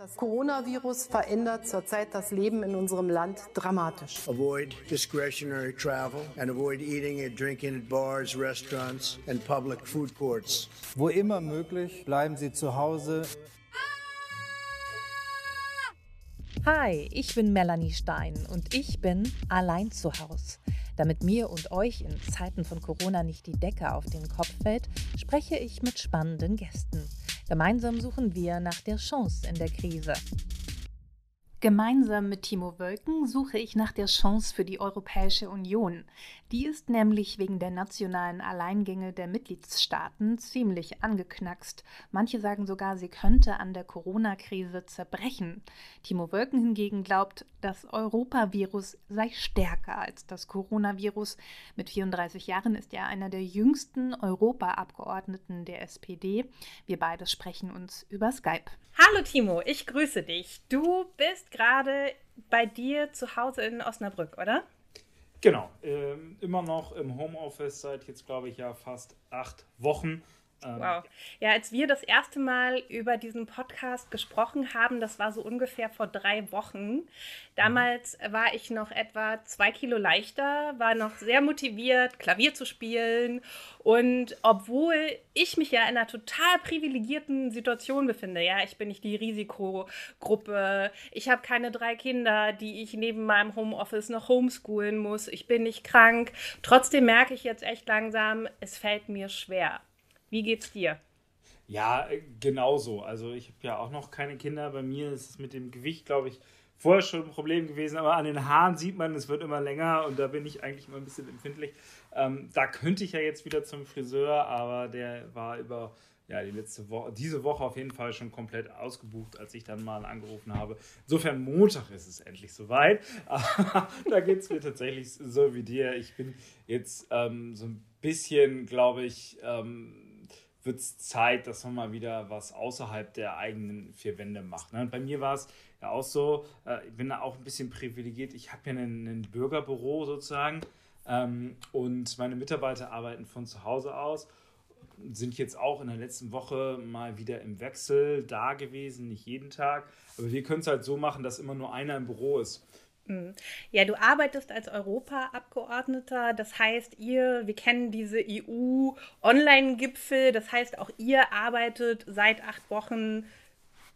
Das Coronavirus verändert zurzeit das Leben in unserem Land dramatisch. Avoid discretionary travel and avoid eating and drinking at bars, restaurants and public food courts. Wo immer möglich, bleiben Sie zu Hause. Hi, ich bin Melanie Stein und ich bin allein zu Hause. Damit mir und euch in Zeiten von Corona nicht die Decke auf den Kopf fällt, spreche ich mit spannenden Gästen. Gemeinsam suchen wir nach der Chance in der Krise. Gemeinsam mit Timo Wölken suche ich nach der Chance für die Europäische Union. Die ist nämlich wegen der nationalen Alleingänge der Mitgliedstaaten ziemlich angeknackst. Manche sagen sogar, sie könnte an der Corona-Krise zerbrechen. Timo Wölken hingegen glaubt, das Europavirus sei stärker als das Coronavirus. Mit 34 Jahren ist er einer der jüngsten Europaabgeordneten der SPD. Wir beide sprechen uns über Skype. Hallo Timo, ich grüße dich. Du bist gerade bei dir zu Hause in Osnabrück, oder? Genau, ähm, immer noch im Homeoffice seit jetzt, glaube ich, ja fast acht Wochen. Ähm, wow. Ja, als wir das erste Mal über diesen Podcast gesprochen haben, das war so ungefähr vor drei Wochen. Damals war ich noch etwa zwei Kilo leichter, war noch sehr motiviert, Klavier zu spielen. Und obwohl ich mich ja in einer total privilegierten Situation befinde, ja, ich bin nicht die Risikogruppe, ich habe keine drei Kinder, die ich neben meinem Homeoffice noch homeschoolen muss, ich bin nicht krank. Trotzdem merke ich jetzt echt langsam, es fällt mir schwer. Wie geht's dir? Ja, äh, genauso. Also ich habe ja auch noch keine Kinder. Bei mir ist es mit dem Gewicht, glaube ich, vorher schon ein Problem gewesen, aber an den Haaren sieht man, es wird immer länger und da bin ich eigentlich immer ein bisschen empfindlich. Ähm, da könnte ich ja jetzt wieder zum Friseur, aber der war über ja, die letzte Woche, diese Woche auf jeden Fall schon komplett ausgebucht, als ich dann mal angerufen habe. Insofern Montag ist es endlich soweit. da geht es mir tatsächlich so wie dir. Ich bin jetzt ähm, so ein bisschen, glaube ich, ähm, wird es Zeit, dass man mal wieder was außerhalb der eigenen vier Wände macht. Ne? Und bei mir war es ja auch so, äh, ich bin da auch ein bisschen privilegiert. Ich habe ja ein Bürgerbüro sozusagen ähm, und meine Mitarbeiter arbeiten von zu Hause aus. Sind jetzt auch in der letzten Woche mal wieder im Wechsel da gewesen, nicht jeden Tag. Aber wir können es halt so machen, dass immer nur einer im Büro ist. Mhm. Ja, du arbeitest als Europaabgeordneter. Das heißt, ihr, wir kennen diese EU-Online-Gipfel. Das heißt, auch ihr arbeitet seit acht Wochen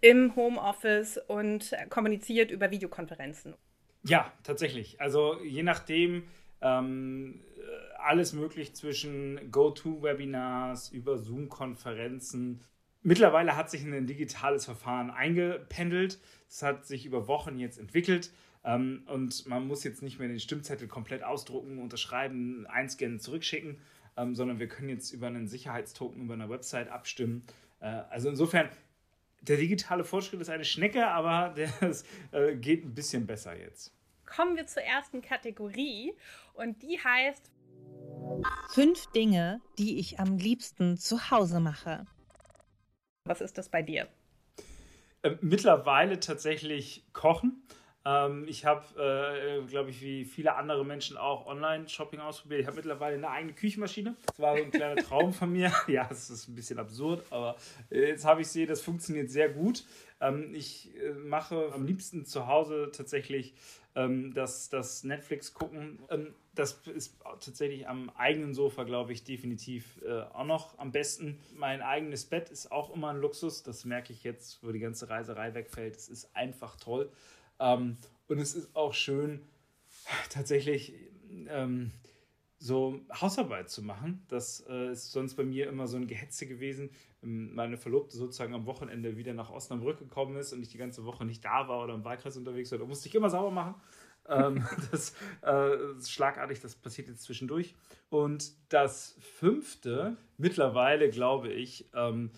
im Homeoffice und kommuniziert über Videokonferenzen. Ja, tatsächlich. Also je nachdem, ähm, alles möglich zwischen Go-To-Webinars über Zoom-Konferenzen. Mittlerweile hat sich ein digitales Verfahren eingependelt. Es hat sich über Wochen jetzt entwickelt. Ähm, und man muss jetzt nicht mehr den Stimmzettel komplett ausdrucken, unterschreiben, einscannen, zurückschicken, ähm, sondern wir können jetzt über einen Sicherheitstoken über eine Website abstimmen. Äh, also insofern, der digitale Fortschritt ist eine Schnecke, aber das äh, geht ein bisschen besser jetzt. Kommen wir zur ersten Kategorie und die heißt Fünf Dinge, die ich am liebsten zu Hause mache. Was ist das bei dir? Äh, mittlerweile tatsächlich kochen. Ähm, ich habe, äh, glaube ich, wie viele andere Menschen auch Online-Shopping ausprobiert. Ich habe mittlerweile eine eigene Küchenmaschine. Das war so ein kleiner Traum von mir. Ja, es ist ein bisschen absurd, aber äh, jetzt habe ich sie, das funktioniert sehr gut. Ähm, ich äh, mache am liebsten zu Hause tatsächlich ähm, das, das Netflix gucken. Ähm, das ist tatsächlich am eigenen Sofa, glaube ich, definitiv äh, auch noch am besten. Mein eigenes Bett ist auch immer ein Luxus. Das merke ich jetzt, wo die ganze Reiserei wegfällt. Es ist einfach toll. Ähm, und es ist auch schön, tatsächlich ähm, so Hausarbeit zu machen. Das äh, ist sonst bei mir immer so ein Gehetze gewesen. Meine Verlobte sozusagen am Wochenende wieder nach Osnabrück gekommen ist und ich die ganze Woche nicht da war oder im Wahlkreis unterwegs war. Da musste ich immer sauber machen. ähm, das äh, ist schlagartig, das passiert jetzt zwischendurch. Und das fünfte, mittlerweile glaube ich, ähm,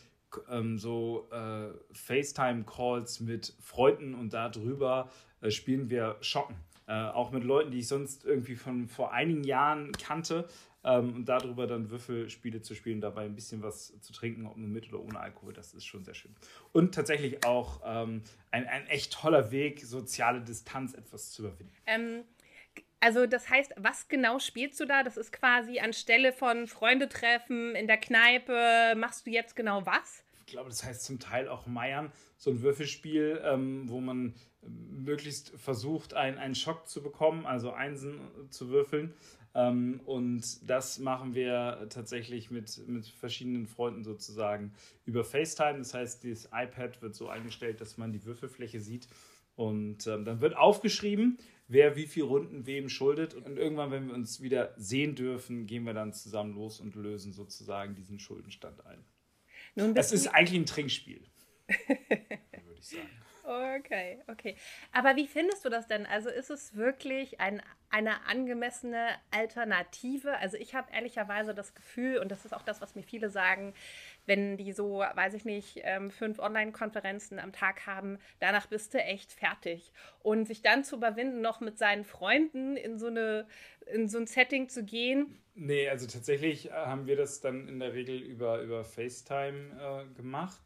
ähm, so äh, FaceTime-Calls mit Freunden und darüber äh, spielen wir Schocken. Äh, auch mit Leuten, die ich sonst irgendwie von vor einigen Jahren kannte. Ähm, und darüber dann Würfelspiele zu spielen, dabei ein bisschen was zu trinken, ob nur mit oder ohne Alkohol, das ist schon sehr schön. Und tatsächlich auch ähm, ein, ein echt toller Weg, soziale Distanz etwas zu überwinden. Ähm, also das heißt, was genau spielst du da? Das ist quasi anstelle von Freunde treffen in der Kneipe, machst du jetzt genau was? Ich glaube, das heißt zum Teil auch Meiern, so ein Würfelspiel, ähm, wo man möglichst versucht, ein, einen Schock zu bekommen, also Einsen zu würfeln. Ähm, und das machen wir tatsächlich mit, mit verschiedenen Freunden sozusagen über FaceTime. Das heißt, das iPad wird so eingestellt, dass man die Würfelfläche sieht. Und ähm, dann wird aufgeschrieben, wer wie viele Runden wem schuldet. Und irgendwann, wenn wir uns wieder sehen dürfen, gehen wir dann zusammen los und lösen sozusagen diesen Schuldenstand ein. Nun, das ist eigentlich ein Trinkspiel, würde ich sagen. Okay, okay. Aber wie findest du das denn? Also ist es wirklich ein, eine angemessene Alternative? Also ich habe ehrlicherweise das Gefühl, und das ist auch das, was mir viele sagen, wenn die so, weiß ich nicht, ähm, fünf Online-Konferenzen am Tag haben, danach bist du echt fertig. Und sich dann zu überwinden, noch mit seinen Freunden in so, eine, in so ein Setting zu gehen. Nee, also tatsächlich haben wir das dann in der Regel über, über FaceTime äh, gemacht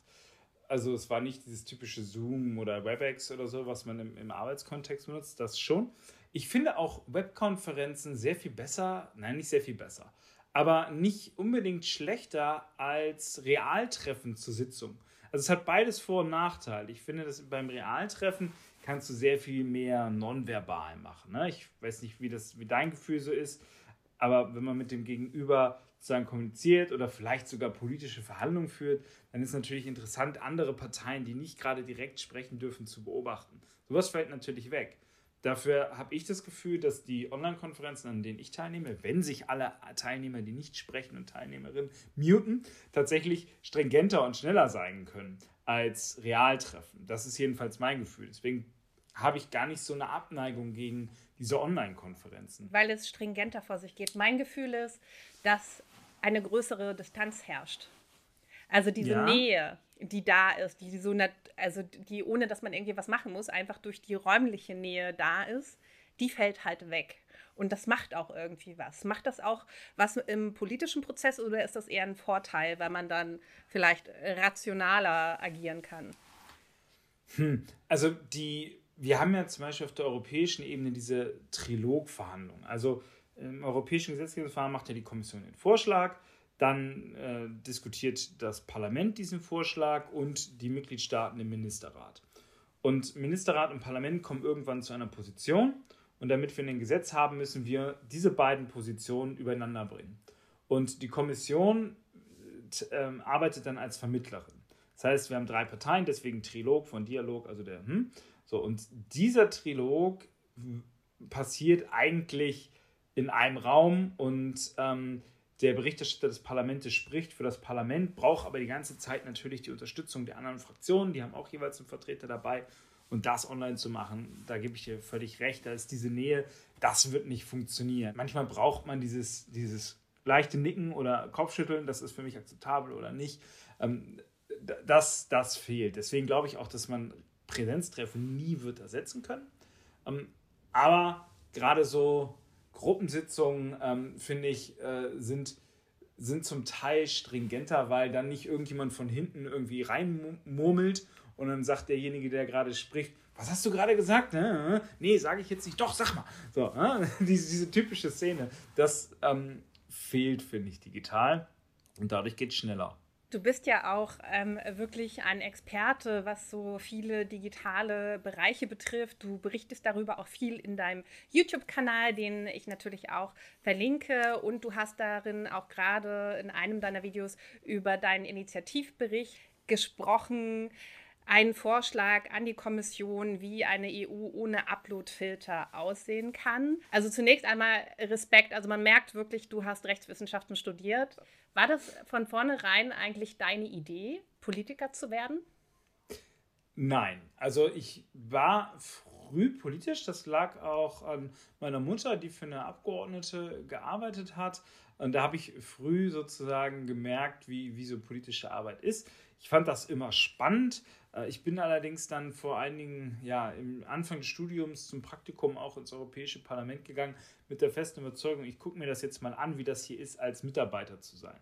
also es war nicht dieses typische Zoom oder WebEx oder so, was man im, im Arbeitskontext benutzt, das schon. Ich finde auch Webkonferenzen sehr viel besser, nein, nicht sehr viel besser, aber nicht unbedingt schlechter als Realtreffen zur Sitzung. Also es hat beides Vor- und Nachteile. Ich finde, dass beim Realtreffen kannst du sehr viel mehr nonverbal machen. Ne? Ich weiß nicht, wie, das, wie dein Gefühl so ist, aber wenn man mit dem Gegenüber sozusagen kommuniziert oder vielleicht sogar politische Verhandlungen führt, dann ist natürlich interessant, andere Parteien, die nicht gerade direkt sprechen dürfen, zu beobachten. Sowas fällt natürlich weg. Dafür habe ich das Gefühl, dass die Online-Konferenzen, an denen ich teilnehme, wenn sich alle Teilnehmer, die nicht sprechen und Teilnehmerinnen muten, tatsächlich stringenter und schneller sein können als Realtreffen. Das ist jedenfalls mein Gefühl. Deswegen habe ich gar nicht so eine Abneigung gegen diese Online-Konferenzen. Weil es stringenter vor sich geht. Mein Gefühl ist, dass eine größere Distanz herrscht. Also diese ja. Nähe, die da ist, die so also die ohne dass man irgendwie was machen muss, einfach durch die räumliche Nähe da ist, die fällt halt weg. Und das macht auch irgendwie was. Macht das auch was im politischen Prozess oder ist das eher ein Vorteil, weil man dann vielleicht rationaler agieren kann? Hm. Also die, wir haben ja zum Beispiel auf der europäischen Ebene diese Trilogverhandlungen. Also im europäischen Gesetzgebungsverfahren macht ja die Kommission den Vorschlag, dann äh, diskutiert das Parlament diesen Vorschlag und die Mitgliedstaaten im Ministerrat. Und Ministerrat und Parlament kommen irgendwann zu einer Position und damit wir ein Gesetz haben, müssen wir diese beiden Positionen übereinander bringen. Und die Kommission äh, arbeitet dann als Vermittlerin. Das heißt, wir haben drei Parteien, deswegen Trilog von Dialog, also der hm. So, und dieser Trilog passiert eigentlich in einem Raum und ähm, der Berichterstatter des Parlaments spricht für das Parlament, braucht aber die ganze Zeit natürlich die Unterstützung der anderen Fraktionen, die haben auch jeweils einen Vertreter dabei. Und das online zu machen, da gebe ich dir völlig recht, da ist diese Nähe, das wird nicht funktionieren. Manchmal braucht man dieses, dieses leichte Nicken oder Kopfschütteln, das ist für mich akzeptabel oder nicht. Ähm, das, das fehlt. Deswegen glaube ich auch, dass man Präsenztreffen nie wird ersetzen können. Ähm, aber gerade so Gruppensitzungen, ähm, finde ich, äh, sind, sind zum Teil stringenter, weil dann nicht irgendjemand von hinten irgendwie reinmurmelt und dann sagt derjenige, der gerade spricht, was hast du gerade gesagt? Nee, sage ich jetzt nicht. Doch, sag mal. So, äh? diese, diese, typische Szene, das ähm, fehlt, finde ich, digital und dadurch geht es schneller. Du bist ja auch ähm, wirklich ein Experte, was so viele digitale Bereiche betrifft. Du berichtest darüber auch viel in deinem YouTube-Kanal, den ich natürlich auch verlinke. Und du hast darin auch gerade in einem deiner Videos über deinen Initiativbericht gesprochen. Einen Vorschlag an die Kommission, wie eine EU ohne Upload-Filter aussehen kann. Also zunächst einmal Respekt. Also man merkt wirklich, du hast Rechtswissenschaften studiert. War das von vornherein eigentlich deine Idee, Politiker zu werden? Nein, also ich war früh politisch. Das lag auch an meiner Mutter, die für eine Abgeordnete gearbeitet hat. Und da habe ich früh sozusagen gemerkt, wie, wie so politische Arbeit ist. Ich fand das immer spannend. Äh, ich bin allerdings dann vor einigen, ja, im Anfang des Studiums zum Praktikum auch ins Europäische Parlament gegangen mit der festen Überzeugung, ich gucke mir das jetzt mal an, wie das hier ist, als Mitarbeiter zu sein.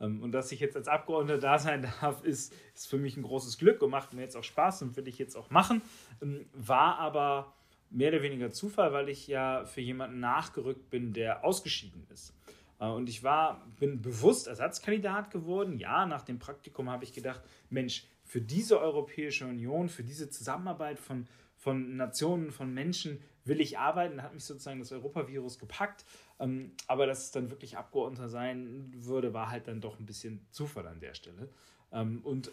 Ähm, und dass ich jetzt als Abgeordneter da sein darf, ist, ist für mich ein großes Glück und macht mir jetzt auch Spaß und will ich jetzt auch machen. Ähm, war aber mehr oder weniger Zufall, weil ich ja für jemanden nachgerückt bin, der ausgeschieden ist. Äh, und ich war, bin bewusst Ersatzkandidat geworden. Ja, nach dem Praktikum habe ich gedacht, Mensch, für diese Europäische Union, für diese Zusammenarbeit von, von Nationen, von Menschen will ich arbeiten. Da hat mich sozusagen das Europavirus gepackt. Ähm, aber dass es dann wirklich Abgeordneter sein würde, war halt dann doch ein bisschen Zufall an der Stelle. Ähm, und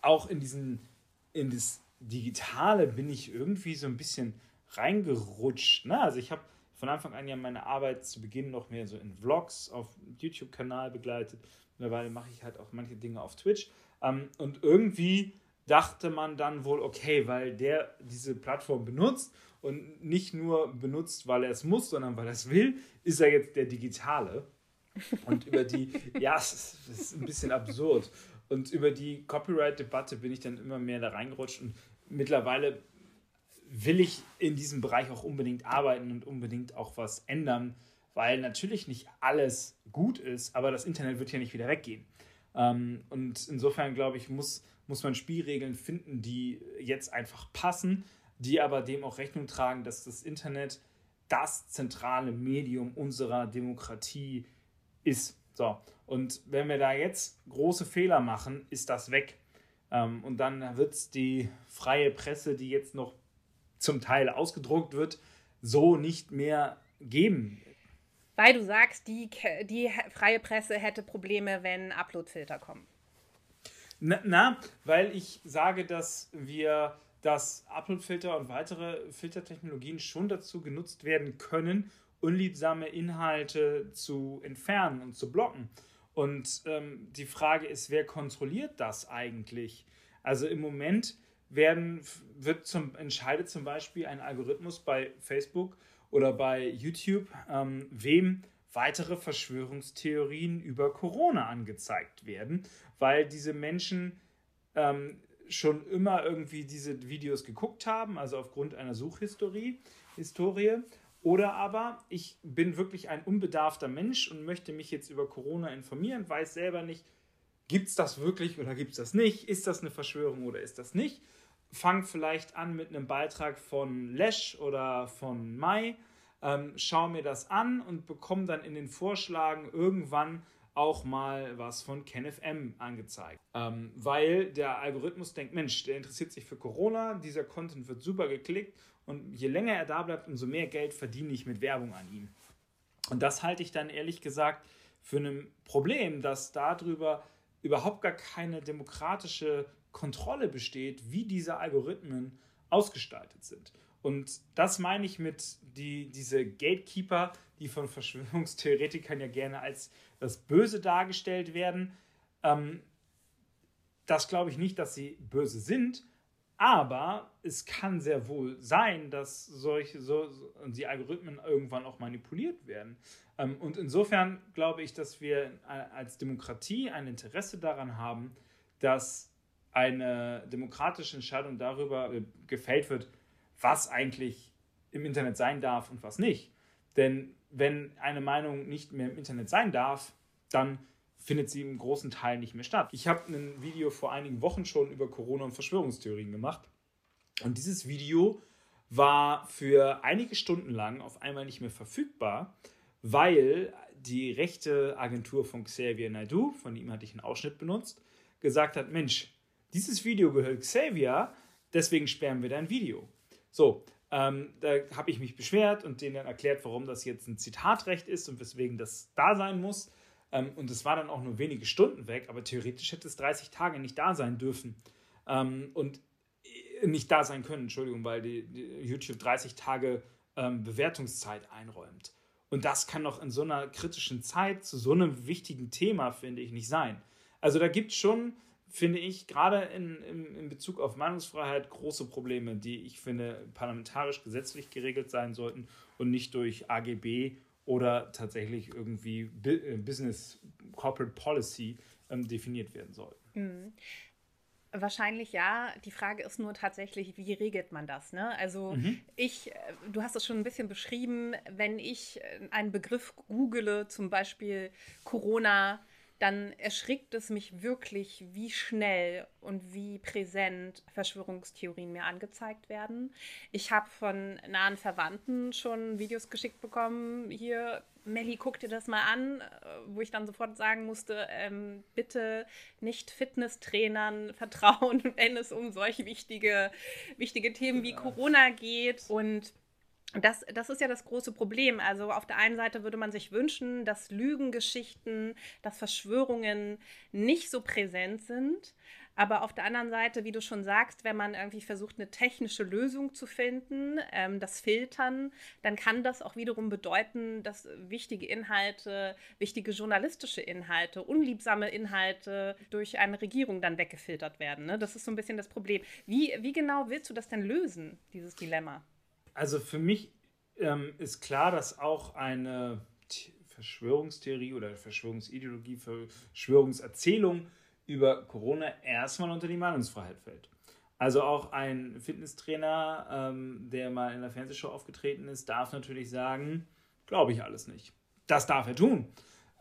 auch in diesen, in das Digitale bin ich irgendwie so ein bisschen reingerutscht. Ne? Also ich habe von Anfang an ja meine Arbeit zu Beginn noch mehr so in Vlogs auf YouTube-Kanal begleitet. Mittlerweile mache ich halt auch manche Dinge auf Twitch. Ähm, und irgendwie dachte man dann wohl, okay, weil der diese Plattform benutzt und nicht nur benutzt, weil er es muss, sondern weil er es will, ist er jetzt der Digitale. Und über die, ja, es ist ein bisschen absurd. Und über die Copyright-Debatte bin ich dann immer mehr da reingerutscht und mittlerweile will ich in diesem Bereich auch unbedingt arbeiten und unbedingt auch was ändern, weil natürlich nicht alles gut ist, aber das Internet wird ja nicht wieder weggehen. Ähm, und insofern glaube ich, muss, muss man Spielregeln finden, die jetzt einfach passen, die aber dem auch Rechnung tragen, dass das Internet das zentrale Medium unserer Demokratie ist. So. Und wenn wir da jetzt große Fehler machen, ist das weg. Ähm, und dann wird es die freie Presse, die jetzt noch zum Teil ausgedruckt wird, so nicht mehr geben. Weil du sagst, die, die freie Presse hätte Probleme, wenn Uploadfilter kommen. Na, na, weil ich sage, dass wir dass Uploadfilter und weitere Filtertechnologien schon dazu genutzt werden können, unliebsame Inhalte zu entfernen und zu blocken. Und ähm, die Frage ist, wer kontrolliert das eigentlich? Also im Moment werden, wird zum, entscheidet zum Beispiel ein Algorithmus bei Facebook oder bei YouTube, ähm, wem weitere Verschwörungstheorien über Corona angezeigt werden, weil diese Menschen ähm, schon immer irgendwie diese Videos geguckt haben, also aufgrund einer Suchhistorie, Historie. Oder aber ich bin wirklich ein unbedarfter Mensch und möchte mich jetzt über Corona informieren, weiß selber nicht, gibt es das wirklich oder gibt es das nicht? Ist das eine Verschwörung oder ist das nicht? Fang vielleicht an mit einem Beitrag von Lesch oder von Mai, ähm, schau mir das an und bekomme dann in den Vorschlagen irgendwann auch mal was von Kenneth M angezeigt. Ähm, weil der Algorithmus denkt, Mensch, der interessiert sich für Corona, dieser Content wird super geklickt und je länger er da bleibt, umso mehr Geld verdiene ich mit Werbung an ihm. Und das halte ich dann ehrlich gesagt für ein Problem, dass darüber überhaupt gar keine demokratische Kontrolle besteht, wie diese Algorithmen ausgestaltet sind. Und das meine ich mit die, diese Gatekeeper, die von Verschwörungstheoretikern ja gerne als das Böse dargestellt werden. Ähm, das glaube ich nicht, dass sie böse sind, aber es kann sehr wohl sein, dass solche so, die Algorithmen irgendwann auch manipuliert werden. Ähm, und insofern glaube ich, dass wir als Demokratie ein Interesse daran haben, dass eine demokratische Entscheidung darüber äh, gefällt wird, was eigentlich im Internet sein darf und was nicht. Denn wenn eine Meinung nicht mehr im Internet sein darf, dann findet sie im großen Teil nicht mehr statt. Ich habe ein Video vor einigen Wochen schon über Corona und Verschwörungstheorien gemacht. Und dieses Video war für einige Stunden lang auf einmal nicht mehr verfügbar, weil die rechte Agentur von Xavier Naidoo, von ihm hatte ich einen Ausschnitt benutzt, gesagt hat, Mensch, dieses Video gehört Xavier, deswegen sperren wir dein Video. So, ähm, da habe ich mich beschwert und denen dann erklärt, warum das jetzt ein Zitatrecht ist und weswegen das da sein muss. Ähm, und es war dann auch nur wenige Stunden weg, aber theoretisch hätte es 30 Tage nicht da sein dürfen. Ähm, und äh, nicht da sein können, Entschuldigung, weil die, die YouTube 30 Tage ähm, Bewertungszeit einräumt. Und das kann doch in so einer kritischen Zeit zu so einem wichtigen Thema, finde ich, nicht sein. Also da gibt es schon finde ich, gerade in, in, in Bezug auf Meinungsfreiheit große Probleme, die ich finde parlamentarisch gesetzlich geregelt sein sollten und nicht durch AGB oder tatsächlich irgendwie äh, Business Corporate Policy ähm, definiert werden sollten. Mhm. Wahrscheinlich ja. Die Frage ist nur tatsächlich, wie regelt man das? Ne? Also mhm. ich, äh, du hast es schon ein bisschen beschrieben, wenn ich äh, einen Begriff google, zum Beispiel Corona, dann erschrickt es mich wirklich, wie schnell und wie präsent Verschwörungstheorien mir angezeigt werden. Ich habe von nahen Verwandten schon Videos geschickt bekommen, hier, Melli, guck dir das mal an, wo ich dann sofort sagen musste, ähm, bitte nicht Fitnesstrainern vertrauen, wenn es um solche wichtige, wichtige Themen wie Corona geht. Und das, das ist ja das große Problem. Also auf der einen Seite würde man sich wünschen, dass Lügengeschichten, dass Verschwörungen nicht so präsent sind. Aber auf der anderen Seite, wie du schon sagst, wenn man irgendwie versucht, eine technische Lösung zu finden, ähm, das Filtern, dann kann das auch wiederum bedeuten, dass wichtige Inhalte, wichtige journalistische Inhalte, unliebsame Inhalte durch eine Regierung dann weggefiltert werden. Ne? Das ist so ein bisschen das Problem. Wie, wie genau willst du das denn lösen, dieses Dilemma? Also für mich ähm, ist klar, dass auch eine Verschwörungstheorie oder Verschwörungsideologie, Verschwörungserzählung über Corona erstmal unter die Meinungsfreiheit fällt. Also auch ein Fitnesstrainer, ähm, der mal in der Fernsehshow aufgetreten ist, darf natürlich sagen, glaube ich alles nicht. Das darf er tun.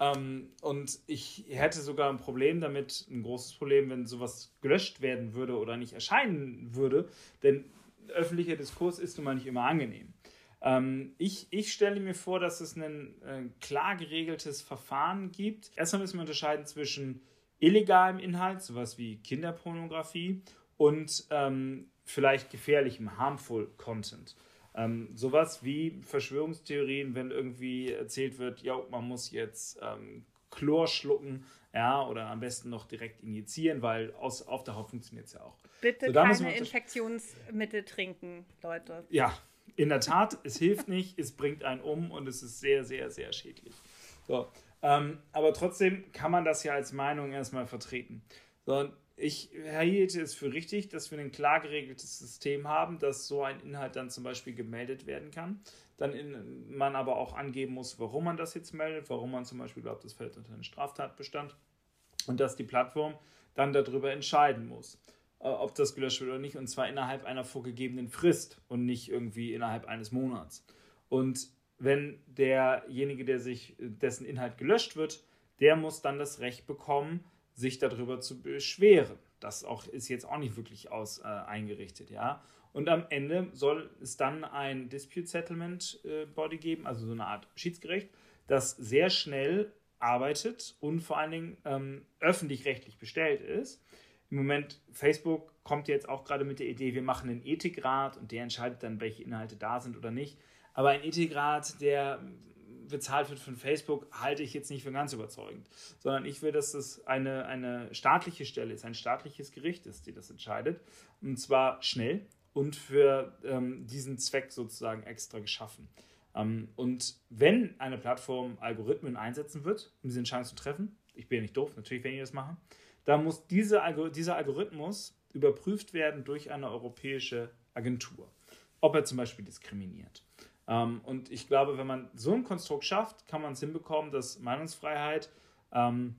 Ähm, und ich hätte sogar ein Problem damit, ein großes Problem, wenn sowas gelöscht werden würde oder nicht erscheinen würde, denn öffentlicher Diskurs ist nun mal nicht immer angenehm. Ähm, ich, ich stelle mir vor, dass es ein äh, klar geregeltes Verfahren gibt. Erstmal müssen wir unterscheiden zwischen illegalem Inhalt, sowas wie Kinderpornografie, und ähm, vielleicht gefährlichem, harmful Content. Ähm, sowas wie Verschwörungstheorien, wenn irgendwie erzählt wird, ja, man muss jetzt ähm, Chlor schlucken, ja, oder am besten noch direkt injizieren, weil aus, auf der Haut funktioniert es ja auch. Bitte so, keine Infektionsmittel trinken, Leute. Ja, in der Tat, es hilft nicht, es bringt einen um und es ist sehr, sehr, sehr schädlich. So, ähm, aber trotzdem kann man das ja als Meinung erstmal vertreten. So, ich hielte es für richtig, dass wir ein klar geregeltes System haben, dass so ein Inhalt dann zum Beispiel gemeldet werden kann. Dann in, man aber auch angeben muss, warum man das jetzt meldet, warum man zum Beispiel glaubt, das fällt unter einen Straftatbestand und dass die Plattform dann darüber entscheiden muss, äh, ob das gelöscht wird oder nicht, und zwar innerhalb einer vorgegebenen Frist und nicht irgendwie innerhalb eines Monats. Und wenn derjenige, der sich, dessen Inhalt gelöscht wird, der muss dann das Recht bekommen, sich darüber zu beschweren. Das auch, ist jetzt auch nicht wirklich aus, äh, eingerichtet, ja. Und am Ende soll es dann ein Dispute Settlement äh, Body geben, also so eine Art Schiedsgericht, das sehr schnell arbeitet und vor allen Dingen ähm, öffentlich-rechtlich bestellt ist. Im Moment, Facebook kommt jetzt auch gerade mit der Idee, wir machen einen Ethikrat und der entscheidet dann, welche Inhalte da sind oder nicht. Aber ein Ethikrat, der bezahlt wird von Facebook, halte ich jetzt nicht für ganz überzeugend. Sondern ich will, dass das eine, eine staatliche Stelle ist, ein staatliches Gericht ist, die das entscheidet. Und zwar schnell und für ähm, diesen Zweck sozusagen extra geschaffen. Ähm, und wenn eine Plattform Algorithmen einsetzen wird, um diese Entscheidung zu treffen, ich bin ja nicht doof, natürlich werden die das machen, dann muss diese, dieser Algorithmus überprüft werden durch eine europäische Agentur, ob er zum Beispiel diskriminiert. Ähm, und ich glaube, wenn man so ein Konstrukt schafft, kann man es hinbekommen, dass Meinungsfreiheit ähm,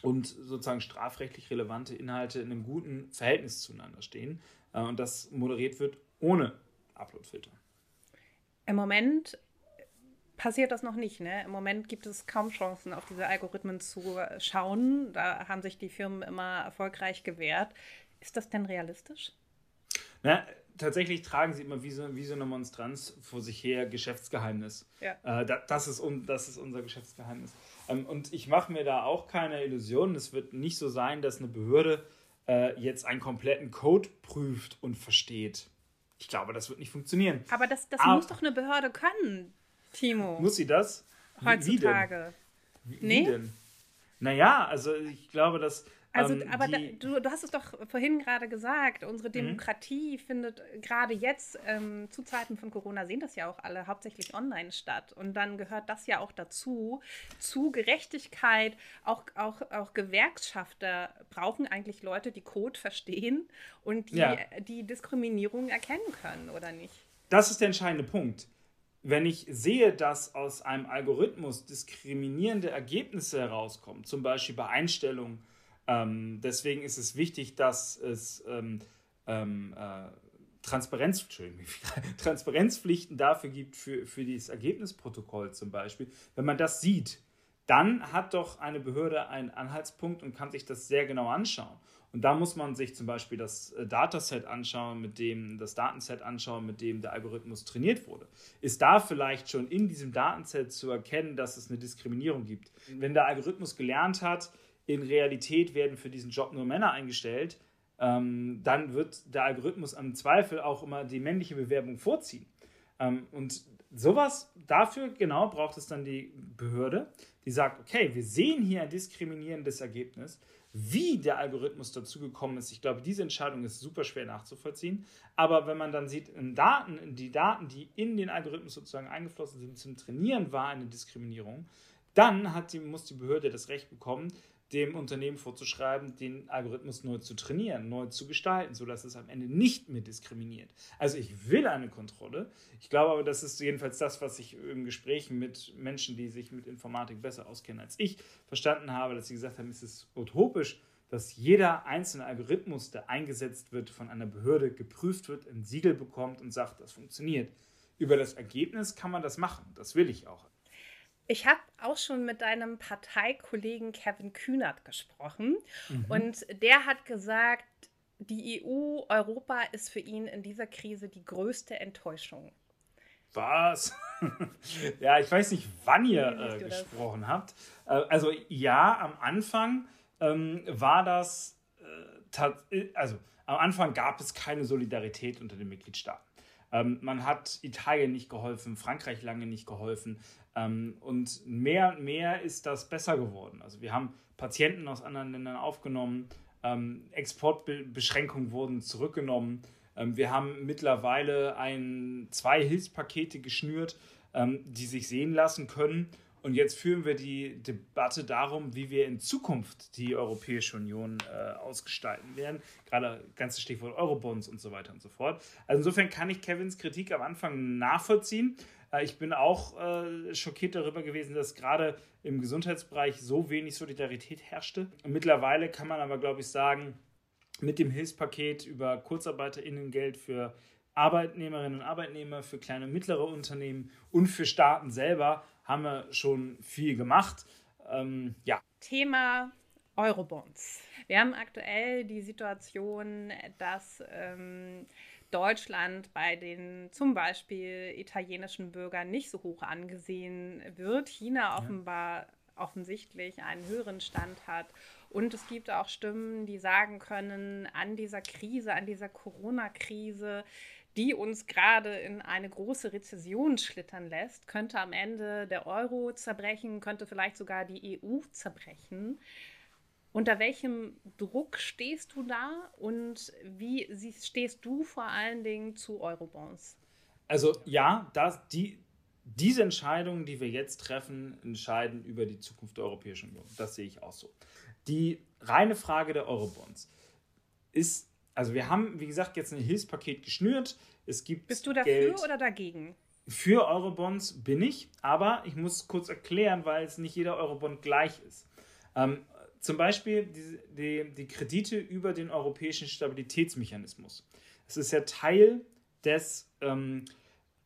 und sozusagen strafrechtlich relevante Inhalte in einem guten Verhältnis zueinander stehen und das moderiert wird ohne Uploadfilter. Im Moment passiert das noch nicht. Ne? Im Moment gibt es kaum Chancen, auf diese Algorithmen zu schauen. Da haben sich die Firmen immer erfolgreich gewehrt. Ist das denn realistisch? Na, tatsächlich tragen sie immer wie so, wie so eine Monstranz vor sich her Geschäftsgeheimnis. Ja. Äh, das, ist un, das ist unser Geschäftsgeheimnis. Ähm, und ich mache mir da auch keine Illusionen. Es wird nicht so sein, dass eine Behörde äh, jetzt einen kompletten Code prüft und versteht. Ich glaube, das wird nicht funktionieren. Aber das, das Aber, muss doch eine Behörde können, Timo. Muss sie das? Heutzutage. Wie, denn? Wie, nee? Wie denn? Naja, also ich glaube, dass also, ähm, aber da, du, du hast es doch vorhin gerade gesagt, unsere mhm. Demokratie mhm. findet gerade jetzt ähm, zu Zeiten von Corona, sehen das ja auch alle, hauptsächlich online statt. Und dann gehört das ja auch dazu, zu Gerechtigkeit. Auch, auch, auch Gewerkschafter brauchen eigentlich Leute, die Code verstehen und die, ja. die Diskriminierung erkennen können, oder nicht? Das ist der entscheidende Punkt. Wenn ich sehe, dass aus einem Algorithmus diskriminierende Ergebnisse herauskommen, zum Beispiel bei Einstellungen, ähm, deswegen ist es wichtig, dass es ähm, ähm, äh, Transparenz, Transparenzpflichten dafür gibt für, für dieses Ergebnisprotokoll zum Beispiel. Wenn man das sieht, dann hat doch eine Behörde einen Anhaltspunkt und kann sich das sehr genau anschauen. Und da muss man sich zum Beispiel das äh, Dataset anschauen, mit dem das Datenset anschauen, mit dem der Algorithmus trainiert wurde. Ist da vielleicht schon in diesem Datenset zu erkennen, dass es eine Diskriminierung gibt? Wenn der Algorithmus gelernt hat, in Realität werden für diesen Job nur Männer eingestellt, ähm, dann wird der Algorithmus am Zweifel auch immer die männliche Bewerbung vorziehen. Ähm, und sowas, dafür genau braucht es dann die Behörde, die sagt, okay, wir sehen hier ein diskriminierendes Ergebnis. Wie der Algorithmus dazu gekommen ist, ich glaube, diese Entscheidung ist super schwer nachzuvollziehen. Aber wenn man dann sieht, in Daten, die Daten, die in den Algorithmus sozusagen eingeflossen sind zum Trainieren, war eine Diskriminierung, dann die, muss die Behörde das Recht bekommen, dem Unternehmen vorzuschreiben, den Algorithmus neu zu trainieren, neu zu gestalten, sodass es am Ende nicht mehr diskriminiert. Also ich will eine Kontrolle. Ich glaube aber, das ist jedenfalls das, was ich in Gesprächen mit Menschen, die sich mit Informatik besser auskennen als ich, verstanden habe, dass sie gesagt haben, es ist utopisch, dass jeder einzelne Algorithmus, der eingesetzt wird, von einer Behörde geprüft wird, ein Siegel bekommt und sagt, das funktioniert. Über das Ergebnis kann man das machen. Das will ich auch. Ich habe auch schon mit deinem Parteikollegen Kevin Kühnert gesprochen mhm. und der hat gesagt, die EU, Europa ist für ihn in dieser Krise die größte Enttäuschung. Was? ja, ich weiß nicht, wann ihr äh, gesprochen das? habt. Äh, also ja, am Anfang ähm, war das, äh, also am Anfang gab es keine Solidarität unter den Mitgliedstaaten. Ähm, man hat Italien nicht geholfen, Frankreich lange nicht geholfen. Ähm, und mehr und mehr ist das besser geworden. Also wir haben Patienten aus anderen Ländern aufgenommen, ähm, Exportbeschränkungen wurden zurückgenommen. Ähm, wir haben mittlerweile ein, zwei Hilfspakete geschnürt, ähm, die sich sehen lassen können. Und jetzt führen wir die Debatte darum, wie wir in Zukunft die Europäische Union äh, ausgestalten werden. Gerade ganze Stichwort Eurobonds und so weiter und so fort. Also insofern kann ich Kevins Kritik am Anfang nachvollziehen. Äh, ich bin auch äh, schockiert darüber gewesen, dass gerade im Gesundheitsbereich so wenig Solidarität herrschte. Und mittlerweile kann man aber, glaube ich, sagen, mit dem Hilfspaket über Kurzarbeiterinnengeld für Arbeitnehmerinnen und Arbeitnehmer, für kleine und mittlere Unternehmen und für Staaten selber haben wir schon viel gemacht. Ähm, ja. Thema Eurobonds. Wir haben aktuell die Situation, dass ähm, Deutschland bei den zum Beispiel italienischen Bürgern nicht so hoch angesehen wird. China offenbar ja. offensichtlich einen höheren Stand hat. Und es gibt auch Stimmen, die sagen können, an dieser Krise, an dieser Corona-Krise die uns gerade in eine große Rezession schlittern lässt, könnte am Ende der Euro zerbrechen, könnte vielleicht sogar die EU zerbrechen. Unter welchem Druck stehst du da und wie stehst du vor allen Dingen zu Eurobonds? Also ja, das, die, diese Entscheidungen, die wir jetzt treffen, entscheiden über die Zukunft der Europäischen Union. Das sehe ich auch so. Die reine Frage der Eurobonds ist also wir haben, wie gesagt, jetzt ein Hilfspaket geschnürt. Es gibt Bist du dafür Geld. oder dagegen? Für Eurobonds bin ich, aber ich muss kurz erklären, weil es nicht jeder Eurobond gleich ist. Ähm, zum Beispiel die, die, die, Kredite über den europäischen Stabilitätsmechanismus. Das ist ja Teil des, ähm,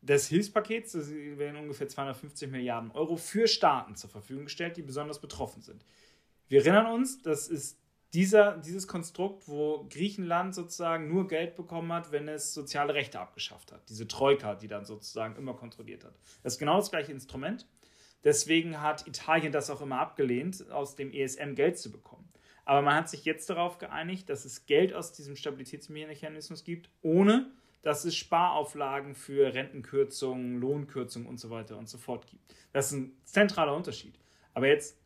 des Hilfspakets. Es werden ungefähr 250 Milliarden Euro für Staaten zur Verfügung gestellt, die besonders betroffen sind. Wir erinnern uns, das ist dieser, dieses Konstrukt, wo Griechenland sozusagen nur Geld bekommen hat, wenn es soziale Rechte abgeschafft hat. Diese Troika, die dann sozusagen immer kontrolliert hat. Das ist genau das gleiche Instrument. Deswegen hat Italien das auch immer abgelehnt, aus dem ESM Geld zu bekommen. Aber man hat sich jetzt darauf geeinigt, dass es Geld aus diesem Stabilitätsmechanismus gibt, ohne dass es Sparauflagen für Rentenkürzungen, Lohnkürzungen und so weiter und so fort gibt. Das ist ein zentraler Unterschied. Aber jetzt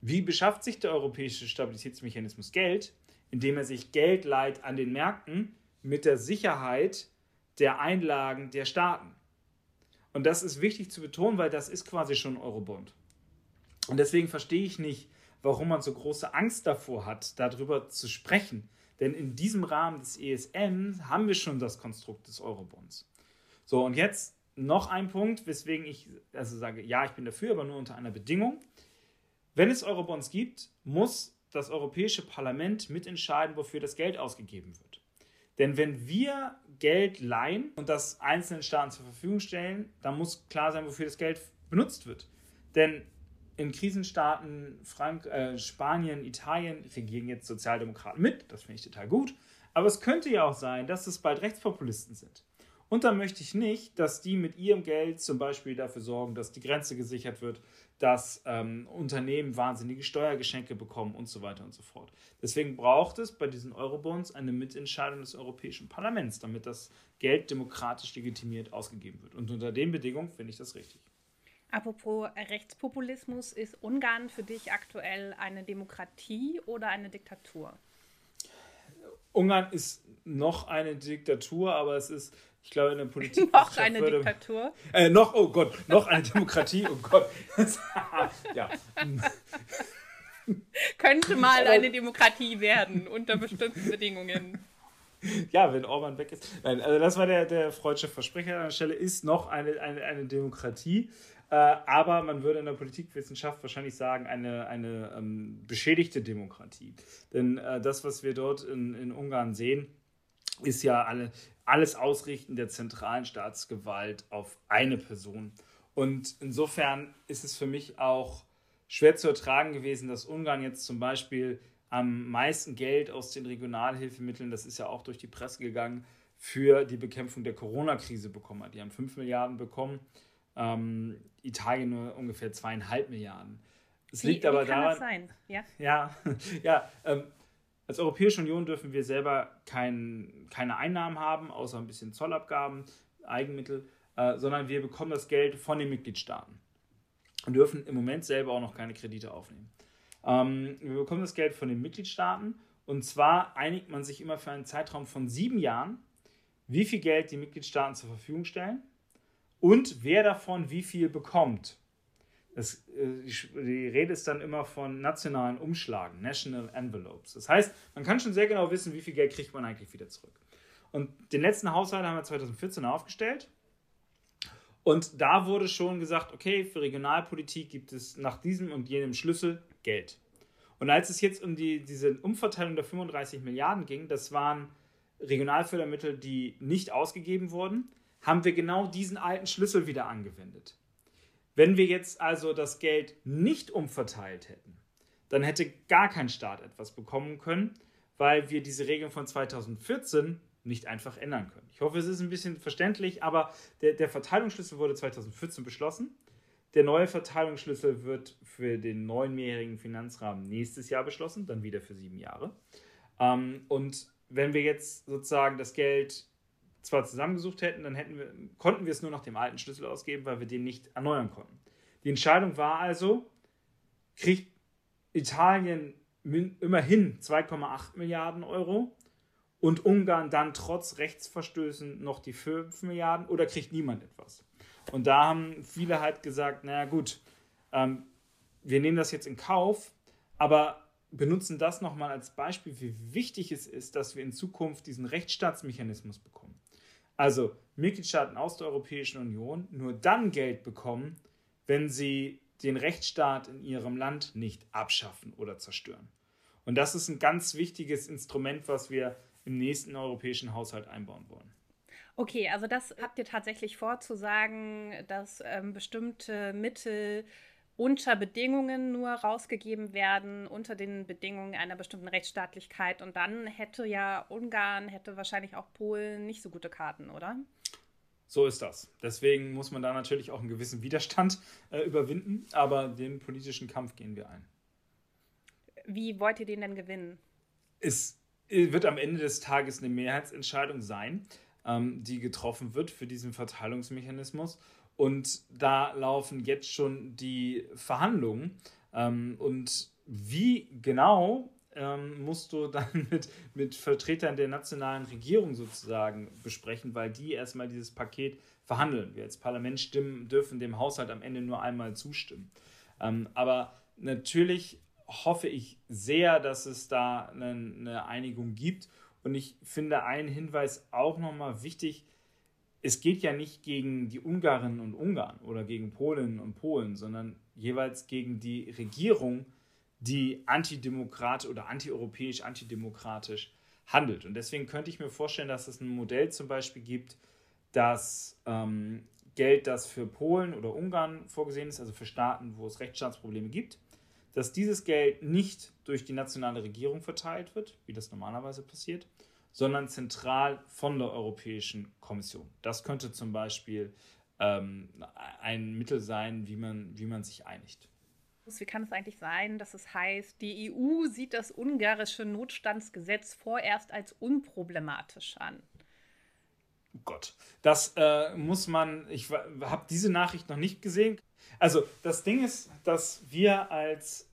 wie beschafft sich der europäische Stabilitätsmechanismus Geld? Indem er sich Geld leiht an den Märkten mit der Sicherheit der Einlagen der Staaten. Und das ist wichtig zu betonen, weil das ist quasi schon Eurobond. Und deswegen verstehe ich nicht, warum man so große Angst davor hat, darüber zu sprechen. Denn in diesem Rahmen des ESM haben wir schon das Konstrukt des Eurobonds. So, und jetzt noch ein Punkt, weswegen ich also sage, ja, ich bin dafür, aber nur unter einer Bedingung. Wenn es Eurobonds gibt, muss das Europäische Parlament mitentscheiden, wofür das Geld ausgegeben wird. Denn wenn wir Geld leihen und das einzelnen Staaten zur Verfügung stellen, dann muss klar sein, wofür das Geld benutzt wird. Denn in Krisenstaaten, Frank äh, Spanien, Italien regieren jetzt Sozialdemokraten mit. Das finde ich total gut. Aber es könnte ja auch sein, dass es bald Rechtspopulisten sind. Und dann möchte ich nicht, dass die mit ihrem Geld zum Beispiel dafür sorgen, dass die Grenze gesichert wird, dass ähm, Unternehmen wahnsinnige Steuergeschenke bekommen und so weiter und so fort. Deswegen braucht es bei diesen Eurobonds eine Mitentscheidung des Europäischen Parlaments, damit das Geld demokratisch legitimiert ausgegeben wird. Und unter den Bedingungen finde ich das richtig. Apropos Rechtspopulismus, ist Ungarn für dich aktuell eine Demokratie oder eine Diktatur? Ungarn ist noch eine Diktatur, aber es ist ich glaube, in der Politik. noch eine würde, Diktatur? Äh, noch, oh Gott, noch eine Demokratie, oh Gott. ja. Könnte mal eine Demokratie werden, unter bestimmten Bedingungen. Ja, wenn Orban weg ist. Nein, also das war der, der freudsche Versprecher an der Stelle, ist noch eine, eine, eine Demokratie. Äh, aber man würde in der Politikwissenschaft wahrscheinlich sagen, eine, eine ähm, beschädigte Demokratie. Denn äh, das, was wir dort in, in Ungarn sehen, ist ja alle, alles Ausrichten der zentralen Staatsgewalt auf eine Person. Und insofern ist es für mich auch schwer zu ertragen gewesen, dass Ungarn jetzt zum Beispiel am meisten Geld aus den Regionalhilfemitteln, das ist ja auch durch die Presse gegangen, für die Bekämpfung der Corona-Krise bekommen hat. Die haben 5 Milliarden bekommen, ähm, Italien nur ungefähr zweieinhalb Milliarden. Es liegt wie, aber wie kann daran. Das sein? Ja, ja, ja ähm, als Europäische Union dürfen wir selber kein, keine Einnahmen haben, außer ein bisschen Zollabgaben, Eigenmittel, äh, sondern wir bekommen das Geld von den Mitgliedstaaten und dürfen im Moment selber auch noch keine Kredite aufnehmen. Ähm, wir bekommen das Geld von den Mitgliedstaaten und zwar einigt man sich immer für einen Zeitraum von sieben Jahren, wie viel Geld die Mitgliedstaaten zur Verfügung stellen und wer davon wie viel bekommt. Das, äh, die Rede ist dann immer von nationalen Umschlagen, National Envelopes. Das heißt, man kann schon sehr genau wissen, wie viel Geld kriegt man eigentlich wieder zurück. Und den letzten Haushalt haben wir 2014 aufgestellt. Und da wurde schon gesagt, okay, für Regionalpolitik gibt es nach diesem und jenem Schlüssel Geld. Und als es jetzt um die, diese Umverteilung der 35 Milliarden ging, das waren Regionalfördermittel, die nicht ausgegeben wurden, haben wir genau diesen alten Schlüssel wieder angewendet. Wenn wir jetzt also das Geld nicht umverteilt hätten, dann hätte gar kein Staat etwas bekommen können, weil wir diese Regeln von 2014 nicht einfach ändern können. Ich hoffe, es ist ein bisschen verständlich, aber der, der Verteilungsschlüssel wurde 2014 beschlossen. Der neue Verteilungsschlüssel wird für den neunjährigen Finanzrahmen nächstes Jahr beschlossen, dann wieder für sieben Jahre. Ähm, und wenn wir jetzt sozusagen das Geld zwar zusammengesucht hätten, dann hätten wir, konnten wir es nur nach dem alten Schlüssel ausgeben, weil wir den nicht erneuern konnten. Die Entscheidung war also, kriegt Italien immerhin 2,8 Milliarden Euro und Ungarn dann trotz Rechtsverstößen noch die 5 Milliarden oder kriegt niemand etwas? Und da haben viele halt gesagt, naja gut, ähm, wir nehmen das jetzt in Kauf, aber benutzen das nochmal als Beispiel, wie wichtig es ist, dass wir in Zukunft diesen Rechtsstaatsmechanismus bekommen also Mitgliedstaaten aus der Europäischen Union, nur dann Geld bekommen, wenn sie den Rechtsstaat in ihrem Land nicht abschaffen oder zerstören. Und das ist ein ganz wichtiges Instrument, was wir im nächsten europäischen Haushalt einbauen wollen. Okay, also das habt ihr tatsächlich vor zu sagen, dass ähm, bestimmte Mittel unter Bedingungen nur rausgegeben werden, unter den Bedingungen einer bestimmten Rechtsstaatlichkeit. Und dann hätte ja Ungarn, hätte wahrscheinlich auch Polen nicht so gute Karten, oder? So ist das. Deswegen muss man da natürlich auch einen gewissen Widerstand äh, überwinden, aber den politischen Kampf gehen wir ein. Wie wollt ihr den denn gewinnen? Es wird am Ende des Tages eine Mehrheitsentscheidung sein, ähm, die getroffen wird für diesen Verteilungsmechanismus. Und da laufen jetzt schon die Verhandlungen. Ähm, und wie genau ähm, musst du dann mit, mit Vertretern der nationalen Regierung sozusagen besprechen, weil die erstmal dieses Paket verhandeln. Wir als Parlament stimmen, dürfen dem Haushalt am Ende nur einmal zustimmen. Ähm, aber natürlich hoffe ich sehr, dass es da eine, eine Einigung gibt. Und ich finde einen Hinweis auch nochmal wichtig, es geht ja nicht gegen die Ungarinnen und Ungarn oder gegen Polinnen und Polen, sondern jeweils gegen die Regierung, die antidemokratisch oder antieuropäisch, antidemokratisch handelt. Und deswegen könnte ich mir vorstellen, dass es ein Modell zum Beispiel gibt, dass ähm, Geld, das für Polen oder Ungarn vorgesehen ist, also für Staaten, wo es Rechtsstaatsprobleme gibt, dass dieses Geld nicht durch die nationale Regierung verteilt wird, wie das normalerweise passiert, sondern zentral von der Europäischen Kommission. Das könnte zum Beispiel ähm, ein Mittel sein, wie man, wie man sich einigt. Wie kann es eigentlich sein, dass es heißt, die EU sieht das ungarische Notstandsgesetz vorerst als unproblematisch an? Oh Gott, das äh, muss man, ich habe diese Nachricht noch nicht gesehen. Also das Ding ist, dass wir als,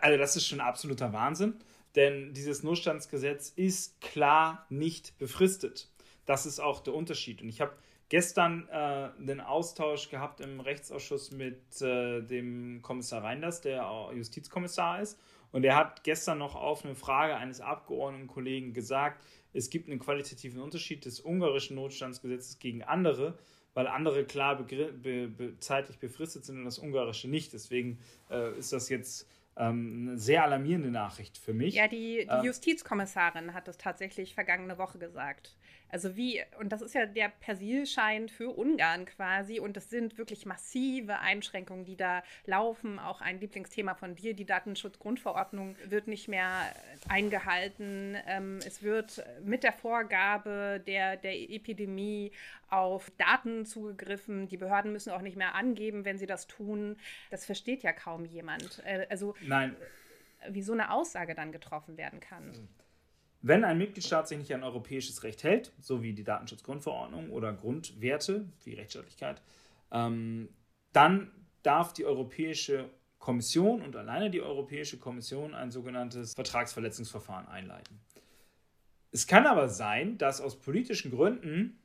also das ist schon absoluter Wahnsinn, denn dieses Notstandsgesetz ist klar nicht befristet. Das ist auch der Unterschied. Und ich habe gestern äh, den Austausch gehabt im Rechtsausschuss mit äh, dem Kommissar Reinders, der Justizkommissar ist. Und er hat gestern noch auf eine Frage eines Abgeordnetenkollegen gesagt, es gibt einen qualitativen Unterschied des ungarischen Notstandsgesetzes gegen andere, weil andere klar be be zeitlich befristet sind und das ungarische nicht. Deswegen äh, ist das jetzt ähm, eine sehr alarmierende Nachricht für mich. Ja, die, die ähm, Justizkommissarin hat das tatsächlich vergangene Woche gesagt. Also wie, und das ist ja der Persilschein für Ungarn quasi, und das sind wirklich massive Einschränkungen, die da laufen. Auch ein Lieblingsthema von dir, die Datenschutzgrundverordnung wird nicht mehr eingehalten. Ähm, es wird mit der Vorgabe der, der Epidemie auf Daten zugegriffen. Die Behörden müssen auch nicht mehr angeben, wenn sie das tun. Das versteht ja kaum jemand. Äh, also Nein. wie so eine Aussage dann getroffen werden kann. Mhm. Wenn ein Mitgliedstaat sich nicht an europäisches Recht hält, so wie die Datenschutzgrundverordnung oder Grundwerte wie Rechtsstaatlichkeit, ähm, dann darf die Europäische Kommission und alleine die Europäische Kommission ein sogenanntes Vertragsverletzungsverfahren einleiten. Es kann aber sein, dass aus politischen Gründen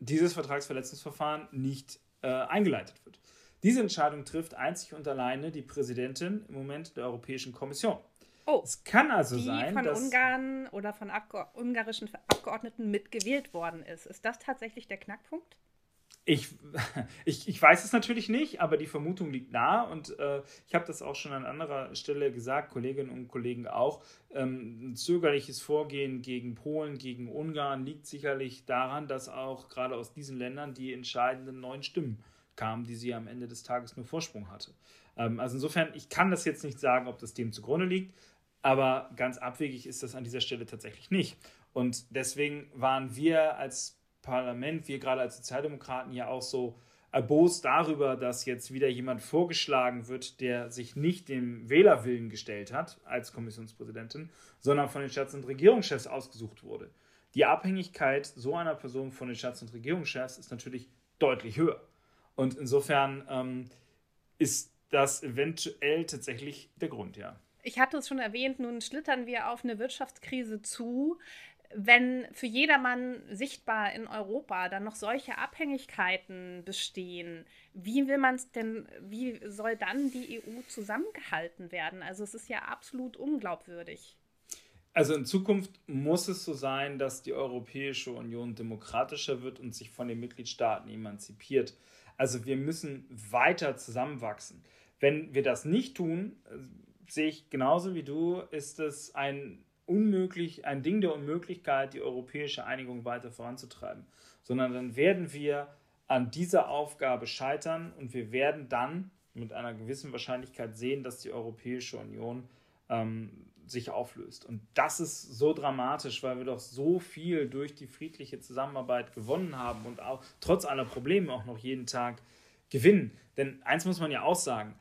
dieses Vertragsverletzungsverfahren nicht äh, eingeleitet wird. Diese Entscheidung trifft einzig und alleine die Präsidentin im Moment der Europäischen Kommission. Oh, es kann also die sein, von dass Ungarn oder von Abge ungarischen Abgeordneten mitgewählt worden ist. Ist das tatsächlich der Knackpunkt? Ich, ich, ich weiß es natürlich nicht, aber die Vermutung liegt nahe und äh, ich habe das auch schon an anderer Stelle gesagt, Kolleginnen und Kollegen auch. Ähm, ein zögerliches Vorgehen gegen Polen, gegen Ungarn liegt sicherlich daran, dass auch gerade aus diesen Ländern die entscheidenden neuen Stimmen kamen, die sie am Ende des Tages nur Vorsprung hatte. Ähm, also insofern, ich kann das jetzt nicht sagen, ob das dem zugrunde liegt. Aber ganz abwegig ist das an dieser Stelle tatsächlich nicht. Und deswegen waren wir als Parlament, wir gerade als Sozialdemokraten ja auch so erbost darüber, dass jetzt wieder jemand vorgeschlagen wird, der sich nicht dem Wählerwillen gestellt hat als Kommissionspräsidentin, sondern von den Staats- und Regierungschefs ausgesucht wurde. Die Abhängigkeit so einer Person von den Staats- und Regierungschefs ist natürlich deutlich höher. Und insofern ähm, ist das eventuell tatsächlich der Grund, ja. Ich hatte es schon erwähnt, nun schlittern wir auf eine Wirtschaftskrise zu. Wenn für jedermann sichtbar in Europa dann noch solche Abhängigkeiten bestehen, wie will man es denn, wie soll dann die EU zusammengehalten werden? Also es ist ja absolut unglaubwürdig. Also in Zukunft muss es so sein, dass die Europäische Union demokratischer wird und sich von den Mitgliedstaaten emanzipiert. Also wir müssen weiter zusammenwachsen. Wenn wir das nicht tun, sehe ich genauso wie du, ist es ein unmöglich, ein Ding der Unmöglichkeit, die europäische Einigung weiter voranzutreiben, sondern dann werden wir an dieser Aufgabe scheitern und wir werden dann mit einer gewissen Wahrscheinlichkeit sehen, dass die Europäische Union ähm, sich auflöst. Und das ist so dramatisch, weil wir doch so viel durch die friedliche Zusammenarbeit gewonnen haben und auch trotz aller Probleme auch noch jeden Tag gewinnen. Denn eins muss man ja auch sagen,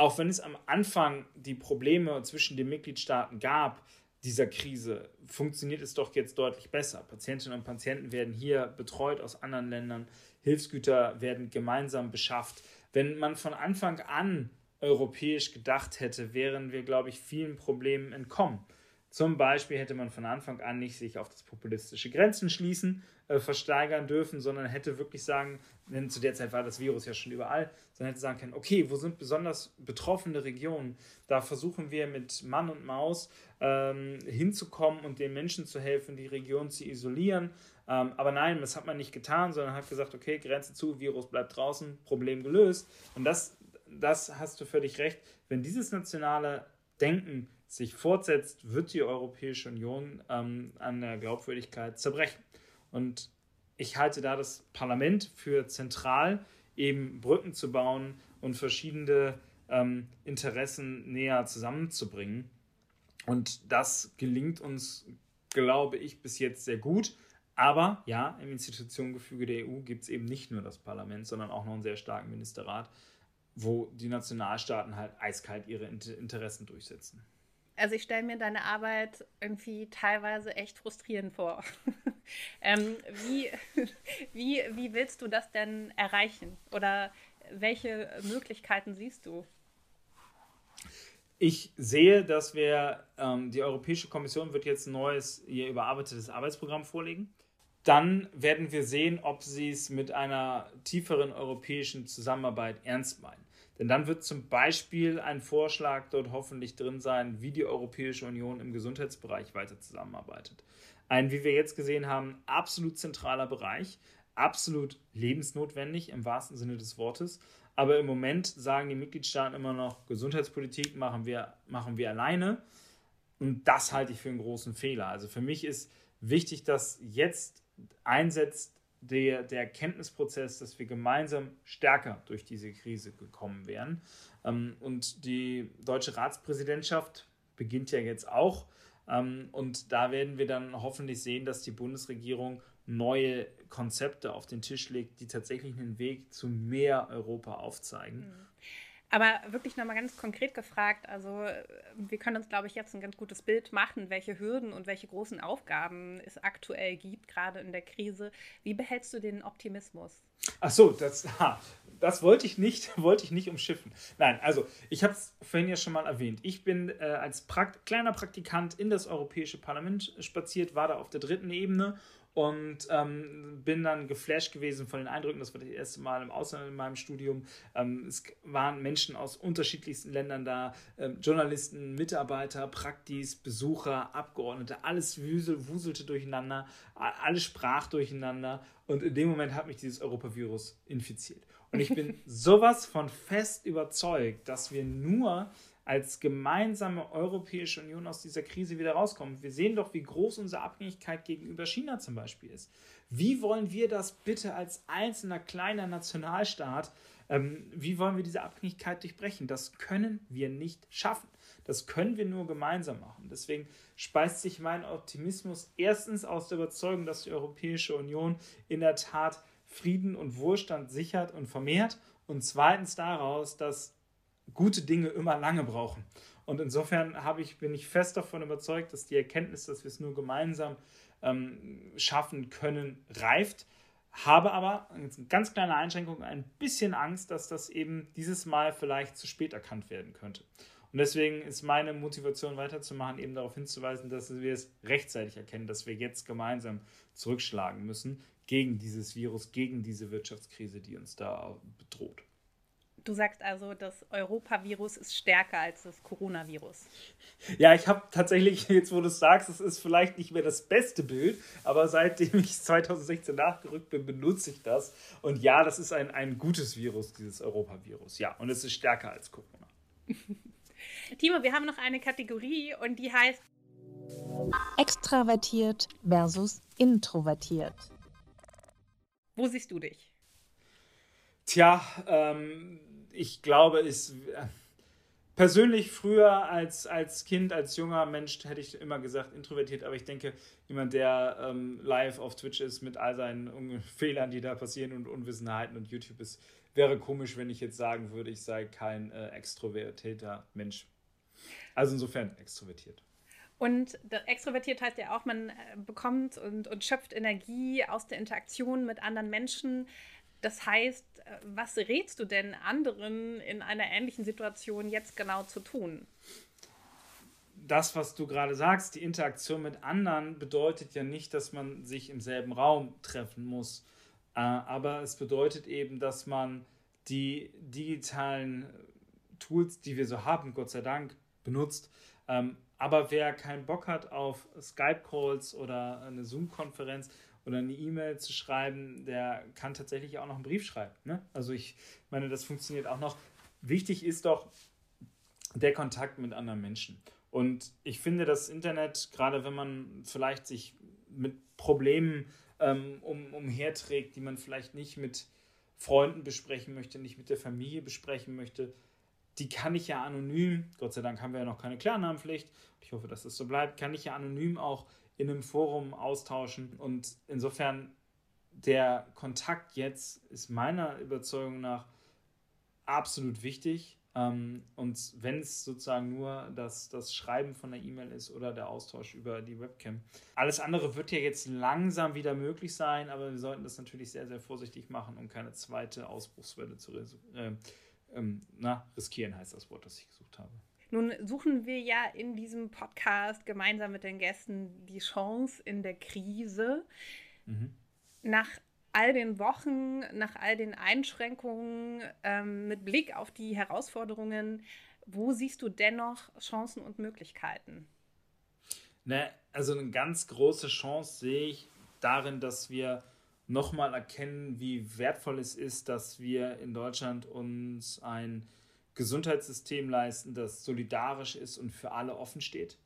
auch wenn es am Anfang die Probleme zwischen den Mitgliedstaaten gab, dieser Krise, funktioniert es doch jetzt deutlich besser. Patientinnen und Patienten werden hier betreut aus anderen Ländern, Hilfsgüter werden gemeinsam beschafft. Wenn man von Anfang an europäisch gedacht hätte, wären wir, glaube ich, vielen Problemen entkommen. Zum Beispiel hätte man von Anfang an nicht sich auf das populistische Grenzen schließen äh, versteigern dürfen, sondern hätte wirklich sagen, denn zu der Zeit war das Virus ja schon überall, sondern hätte sagen können, okay, wo sind besonders betroffene Regionen? Da versuchen wir mit Mann und Maus ähm, hinzukommen und den Menschen zu helfen, die Region zu isolieren. Ähm, aber nein, das hat man nicht getan, sondern hat gesagt, okay, Grenze zu, Virus bleibt draußen, Problem gelöst. Und das, das hast du völlig recht. Wenn dieses nationale Denken sich fortsetzt, wird die Europäische Union ähm, an der Glaubwürdigkeit zerbrechen. Und ich halte da das Parlament für zentral eben Brücken zu bauen und verschiedene ähm, Interessen näher zusammenzubringen. Und das gelingt uns, glaube ich, bis jetzt sehr gut. Aber ja, im Institutionengefüge der EU gibt es eben nicht nur das Parlament, sondern auch noch einen sehr starken Ministerrat, wo die Nationalstaaten halt eiskalt ihre Interessen durchsetzen. Also ich stelle mir deine Arbeit irgendwie teilweise echt frustrierend vor. ähm, wie, wie, wie willst du das denn erreichen? Oder welche Möglichkeiten siehst du? Ich sehe, dass wir, ähm, die Europäische Kommission wird jetzt ein neues, ihr überarbeitetes Arbeitsprogramm vorlegen. Dann werden wir sehen, ob sie es mit einer tieferen europäischen Zusammenarbeit ernst meinen. Denn dann wird zum Beispiel ein Vorschlag dort hoffentlich drin sein, wie die Europäische Union im Gesundheitsbereich weiter zusammenarbeitet. Ein, wie wir jetzt gesehen haben, absolut zentraler Bereich, absolut lebensnotwendig im wahrsten Sinne des Wortes. Aber im Moment sagen die Mitgliedstaaten immer noch, Gesundheitspolitik machen wir, machen wir alleine. Und das halte ich für einen großen Fehler. Also für mich ist wichtig, dass jetzt einsetzt der, der Erkenntnisprozess, dass wir gemeinsam stärker durch diese Krise gekommen wären. Ähm, und die deutsche Ratspräsidentschaft beginnt ja jetzt auch. Ähm, und da werden wir dann hoffentlich sehen, dass die Bundesregierung neue Konzepte auf den Tisch legt, die tatsächlich einen Weg zu mehr Europa aufzeigen. Mhm. Aber wirklich nochmal ganz konkret gefragt, also wir können uns, glaube ich, jetzt ein ganz gutes Bild machen, welche Hürden und welche großen Aufgaben es aktuell gibt, gerade in der Krise. Wie behältst du den Optimismus? Ach so, das, das wollte ich nicht, wollte ich nicht umschiffen. Nein, also ich habe es vorhin ja schon mal erwähnt. Ich bin äh, als Prakt kleiner Praktikant in das Europäische Parlament spaziert, war da auf der dritten Ebene und ähm, bin dann geflasht gewesen von den Eindrücken. Das war das erste Mal im Ausland in meinem Studium. Ähm, es waren Menschen aus unterschiedlichsten Ländern da, ähm, Journalisten, Mitarbeiter, Praktis, Besucher, Abgeordnete, alles wusel, wuselte durcheinander, alles sprach durcheinander und in dem Moment hat mich dieses Europavirus infiziert. Und ich bin sowas von fest überzeugt, dass wir nur als gemeinsame Europäische Union aus dieser Krise wieder rauskommen. Wir sehen doch, wie groß unsere Abhängigkeit gegenüber China zum Beispiel ist. Wie wollen wir das bitte als einzelner kleiner Nationalstaat, ähm, wie wollen wir diese Abhängigkeit durchbrechen? Das können wir nicht schaffen. Das können wir nur gemeinsam machen. Deswegen speist sich mein Optimismus erstens aus der Überzeugung, dass die Europäische Union in der Tat Frieden und Wohlstand sichert und vermehrt und zweitens daraus, dass gute Dinge immer lange brauchen. Und insofern ich, bin ich fest davon überzeugt, dass die Erkenntnis, dass wir es nur gemeinsam ähm, schaffen können, reift. Habe aber, eine ganz kleine Einschränkung, ein bisschen Angst, dass das eben dieses Mal vielleicht zu spät erkannt werden könnte. Und deswegen ist meine Motivation weiterzumachen, eben darauf hinzuweisen, dass wir es rechtzeitig erkennen, dass wir jetzt gemeinsam zurückschlagen müssen gegen dieses Virus, gegen diese Wirtschaftskrise, die uns da bedroht. Du sagst also, das Europavirus ist stärker als das Coronavirus. Ja, ich habe tatsächlich, jetzt wo du es sagst, es ist vielleicht nicht mehr das beste Bild, aber seitdem ich 2016 nachgerückt bin, benutze ich das. Und ja, das ist ein, ein gutes Virus, dieses Europavirus. Ja, und es ist stärker als Corona. Timo, wir haben noch eine Kategorie und die heißt Extravertiert versus introvertiert. Wo siehst du dich? Tja, ähm, ich glaube, ist äh, persönlich früher als, als Kind, als junger Mensch hätte ich immer gesagt introvertiert, aber ich denke, jemand, der ähm, live auf Twitch ist mit all seinen Fehlern, die da passieren und Unwissenheiten und YouTube ist, wäre komisch, wenn ich jetzt sagen würde, ich sei kein äh, extrovertierter Mensch. Also insofern extrovertiert. Und extrovertiert heißt ja auch, man äh, bekommt und, und schöpft Energie aus der Interaktion mit anderen Menschen. Das heißt, was rätst du denn anderen in einer ähnlichen Situation jetzt genau zu tun? Das, was du gerade sagst, die Interaktion mit anderen bedeutet ja nicht, dass man sich im selben Raum treffen muss. Äh, aber es bedeutet eben, dass man die digitalen Tools, die wir so haben, Gott sei Dank, benutzt. Ähm, aber wer keinen Bock hat auf Skype-Calls oder eine Zoom-Konferenz, oder eine E-Mail zu schreiben, der kann tatsächlich auch noch einen Brief schreiben. Ne? Also ich meine, das funktioniert auch noch. Wichtig ist doch der Kontakt mit anderen Menschen. Und ich finde, das Internet, gerade wenn man vielleicht sich mit Problemen ähm, um, umherträgt, die man vielleicht nicht mit Freunden besprechen möchte, nicht mit der Familie besprechen möchte, die kann ich ja anonym, Gott sei Dank haben wir ja noch keine Klarnamenpflicht, ich hoffe, dass das so bleibt, kann ich ja anonym auch in einem Forum austauschen. Und insofern der Kontakt jetzt ist meiner Überzeugung nach absolut wichtig. Ähm, und wenn es sozusagen nur das, das Schreiben von der E-Mail ist oder der Austausch über die Webcam. Alles andere wird ja jetzt langsam wieder möglich sein, aber wir sollten das natürlich sehr, sehr vorsichtig machen, um keine zweite Ausbruchswelle zu äh, ähm, na, riskieren, heißt das Wort, das ich gesucht habe. Nun suchen wir ja in diesem Podcast gemeinsam mit den Gästen die Chance in der Krise. Mhm. Nach all den Wochen, nach all den Einschränkungen, ähm, mit Blick auf die Herausforderungen, wo siehst du dennoch Chancen und Möglichkeiten? Ne, also eine ganz große Chance sehe ich darin, dass wir nochmal erkennen, wie wertvoll es ist, dass wir in Deutschland uns ein Gesundheitssystem leisten, das solidarisch ist und für alle offen steht.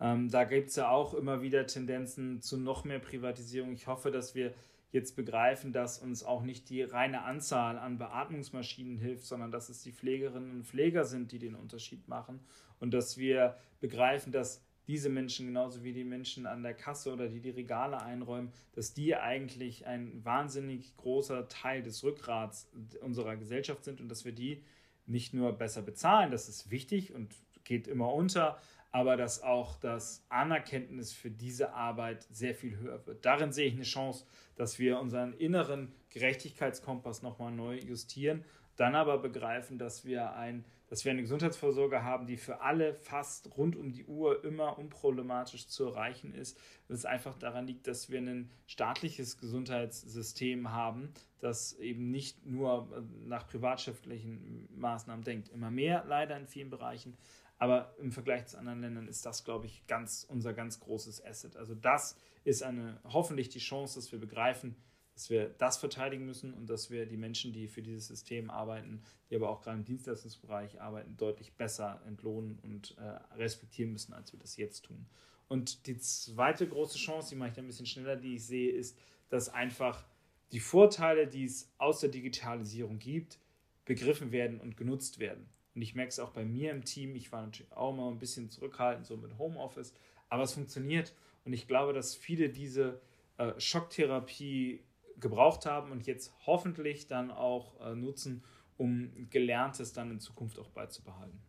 Ähm, da gibt es ja auch immer wieder Tendenzen zu noch mehr Privatisierung. Ich hoffe, dass wir jetzt begreifen, dass uns auch nicht die reine Anzahl an Beatmungsmaschinen hilft, sondern dass es die Pflegerinnen und Pfleger sind, die den Unterschied machen und dass wir begreifen, dass diese Menschen genauso wie die Menschen an der Kasse oder die die Regale einräumen, dass die eigentlich ein wahnsinnig großer Teil des Rückgrats unserer Gesellschaft sind und dass wir die nicht nur besser bezahlen, das ist wichtig und geht immer unter, aber dass auch das Anerkenntnis für diese Arbeit sehr viel höher wird. Darin sehe ich eine Chance, dass wir unseren inneren Gerechtigkeitskompass nochmal neu justieren, dann aber begreifen, dass wir, ein, dass wir eine Gesundheitsvorsorge haben, die für alle fast rund um die Uhr immer unproblematisch zu erreichen ist. Das einfach daran liegt, dass wir ein staatliches Gesundheitssystem haben, das eben nicht nur nach privatschriftlichen Maßnahmen denkt. Immer mehr leider in vielen Bereichen, aber im Vergleich zu anderen Ländern ist das, glaube ich, ganz, unser ganz großes Asset. Also das ist eine, hoffentlich die Chance, dass wir begreifen, dass wir das verteidigen müssen und dass wir die Menschen, die für dieses System arbeiten, die aber auch gerade im Dienstleistungsbereich arbeiten, deutlich besser entlohnen und äh, respektieren müssen, als wir das jetzt tun. Und die zweite große Chance, die mache ich ein bisschen schneller, die ich sehe, ist, dass einfach die Vorteile, die es aus der Digitalisierung gibt, begriffen werden und genutzt werden. Und ich merke es auch bei mir im Team. Ich war natürlich auch mal ein bisschen zurückhaltend, so mit Homeoffice. Aber es funktioniert. Und ich glaube, dass viele diese äh, Schocktherapie gebraucht haben und jetzt hoffentlich dann auch äh, nutzen, um Gelerntes dann in Zukunft auch beizubehalten.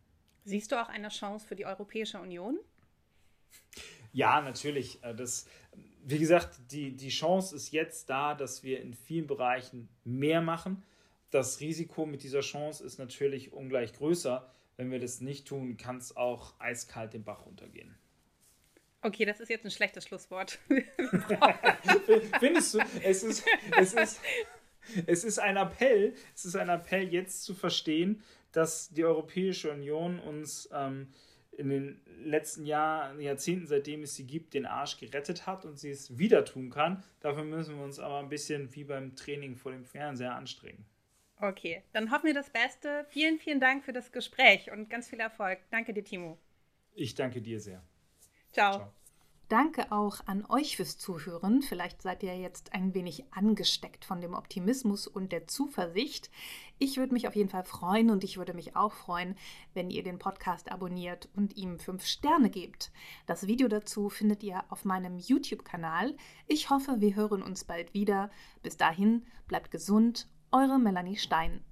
Siehst du auch eine Chance für die Europäische Union? Ja, natürlich. Äh, das, wie gesagt, die, die Chance ist jetzt da, dass wir in vielen Bereichen mehr machen das Risiko mit dieser Chance ist natürlich ungleich größer. Wenn wir das nicht tun, kann es auch eiskalt den Bach runtergehen. Okay, das ist jetzt ein schlechtes Schlusswort. Findest du? Es ist, es, ist, es ist ein Appell, es ist ein Appell, jetzt zu verstehen, dass die Europäische Union uns ähm, in den letzten Jahr, Jahrzehnten, seitdem es sie gibt, den Arsch gerettet hat und sie es wieder tun kann. Dafür müssen wir uns aber ein bisschen wie beim Training vor dem Fernseher anstrengen. Okay, dann hoffen wir das Beste. Vielen, vielen Dank für das Gespräch und ganz viel Erfolg. Danke dir, Timo. Ich danke dir sehr. Ciao. Ciao. Danke auch an euch fürs Zuhören. Vielleicht seid ihr jetzt ein wenig angesteckt von dem Optimismus und der Zuversicht. Ich würde mich auf jeden Fall freuen und ich würde mich auch freuen, wenn ihr den Podcast abonniert und ihm fünf Sterne gebt. Das Video dazu findet ihr auf meinem YouTube-Kanal. Ich hoffe, wir hören uns bald wieder. Bis dahin, bleibt gesund eure Melanie Stein.